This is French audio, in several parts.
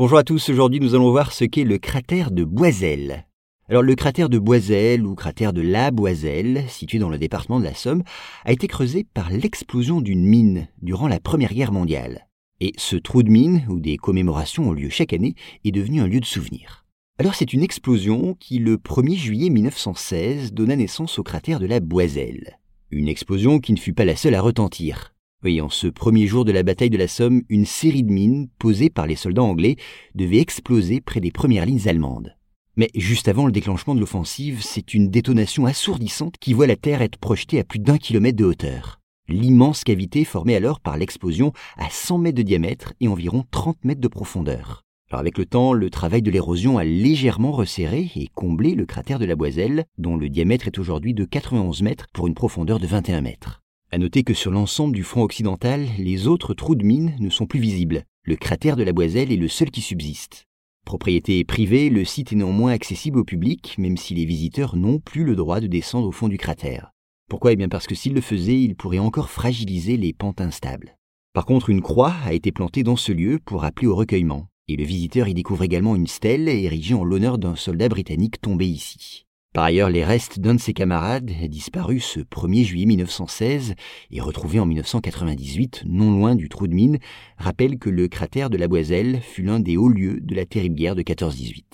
Bonjour à tous, aujourd'hui nous allons voir ce qu'est le cratère de Boiselle. Alors le cratère de Boiselle ou cratère de la Boiselle, situé dans le département de la Somme, a été creusé par l'explosion d'une mine durant la Première Guerre mondiale. Et ce trou de mine, où des commémorations ont lieu chaque année, est devenu un lieu de souvenir. Alors c'est une explosion qui, le 1er juillet 1916, donna naissance au cratère de la Boiselle. Une explosion qui ne fut pas la seule à retentir. Oui, en ce premier jour de la bataille de la Somme, une série de mines posées par les soldats anglais devait exploser près des premières lignes allemandes. Mais juste avant le déclenchement de l'offensive, c'est une détonation assourdissante qui voit la Terre être projetée à plus d'un kilomètre de hauteur. L'immense cavité formée alors par l'explosion à 100 mètres de diamètre et environ 30 mètres de profondeur. Avec le temps, le travail de l'érosion a légèrement resserré et comblé le cratère de la Boiselle, dont le diamètre est aujourd'hui de 91 mètres pour une profondeur de 21 mètres. À noter que sur l'ensemble du front occidental, les autres trous de mine ne sont plus visibles. Le cratère de la Boiselle est le seul qui subsiste. Propriété privée, le site est néanmoins accessible au public, même si les visiteurs n'ont plus le droit de descendre au fond du cratère. Pourquoi? Eh bien parce que s'ils le faisaient, ils pourraient encore fragiliser les pentes instables. Par contre, une croix a été plantée dans ce lieu pour appeler au recueillement, et le visiteur y découvre également une stèle érigée en l'honneur d'un soldat britannique tombé ici. Par ailleurs, les restes d'un de ses camarades, disparu ce 1er juillet 1916 et retrouvé en 1998 non loin du trou de mine, rappellent que le cratère de la Boiselle fut l'un des hauts lieux de la terrible guerre de 14-18.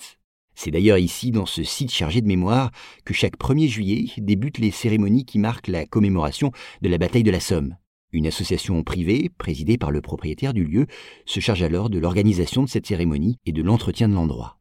C'est d'ailleurs ici, dans ce site chargé de mémoire, que chaque 1er juillet débutent les cérémonies qui marquent la commémoration de la bataille de la Somme. Une association privée, présidée par le propriétaire du lieu, se charge alors de l'organisation de cette cérémonie et de l'entretien de l'endroit.